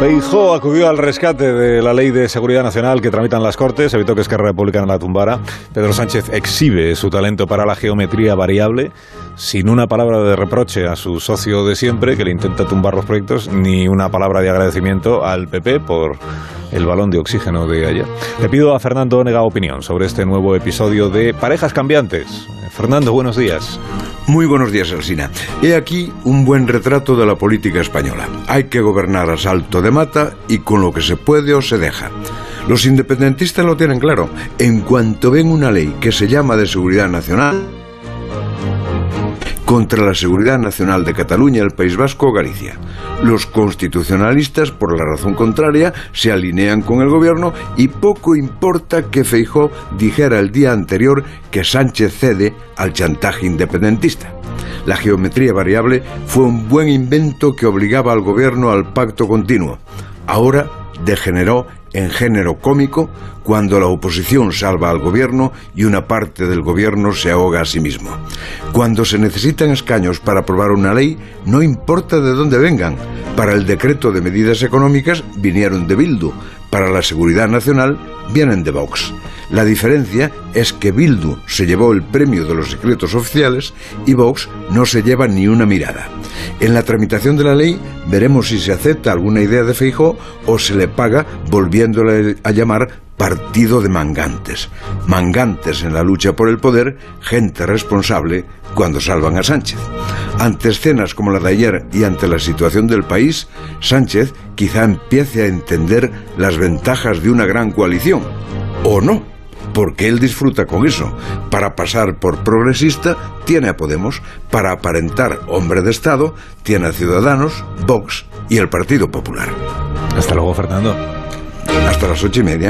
Feijó acudió al rescate de la ley de seguridad nacional que tramitan las Cortes, evitó que Esquerra Republicana la tumbara. Pedro Sánchez exhibe su talento para la geometría variable, sin una palabra de reproche a su socio de siempre, que le intenta tumbar los proyectos, ni una palabra de agradecimiento al PP por el balón de oxígeno de ayer. Le pido a Fernando Nega opinión sobre este nuevo episodio de Parejas Cambiantes. Fernando, buenos días. Muy buenos días, Alsina. He aquí un buen retrato de la política española. Hay que gobernar a salto de mata y con lo que se puede o se deja. Los independentistas lo tienen claro. En cuanto ven una ley que se llama de seguridad nacional, contra la seguridad nacional de Cataluña, el País Vasco o Galicia. Los constitucionalistas, por la razón contraria, se alinean con el gobierno y poco importa que Feijó dijera el día anterior que Sánchez cede al chantaje independentista. La geometría variable fue un buen invento que obligaba al gobierno al pacto continuo. Ahora degeneró en género cómico cuando la oposición salva al gobierno y una parte del gobierno se ahoga a sí mismo. Cuando se necesitan escaños para aprobar una ley, no importa de dónde vengan. Para el decreto de medidas económicas vinieron de Bildu, para la seguridad nacional vienen de Vox. La diferencia es que Bildu se llevó el premio de los secretos oficiales y Vox no se lleva ni una mirada. En la tramitación de la ley veremos si se acepta alguna idea de Feijó o se le paga volviéndole a llamar partido de mangantes. Mangantes en la lucha por el poder, gente responsable cuando salvan a Sánchez. Ante escenas como la de ayer y ante la situación del país, Sánchez quizá empiece a entender las ventajas de una gran coalición. ¿O no? porque él disfruta con eso. Para pasar por progresista, tiene a Podemos. Para aparentar hombre de Estado, tiene a Ciudadanos, Vox y el Partido Popular. Hasta luego, Fernando. Hasta las ocho y media.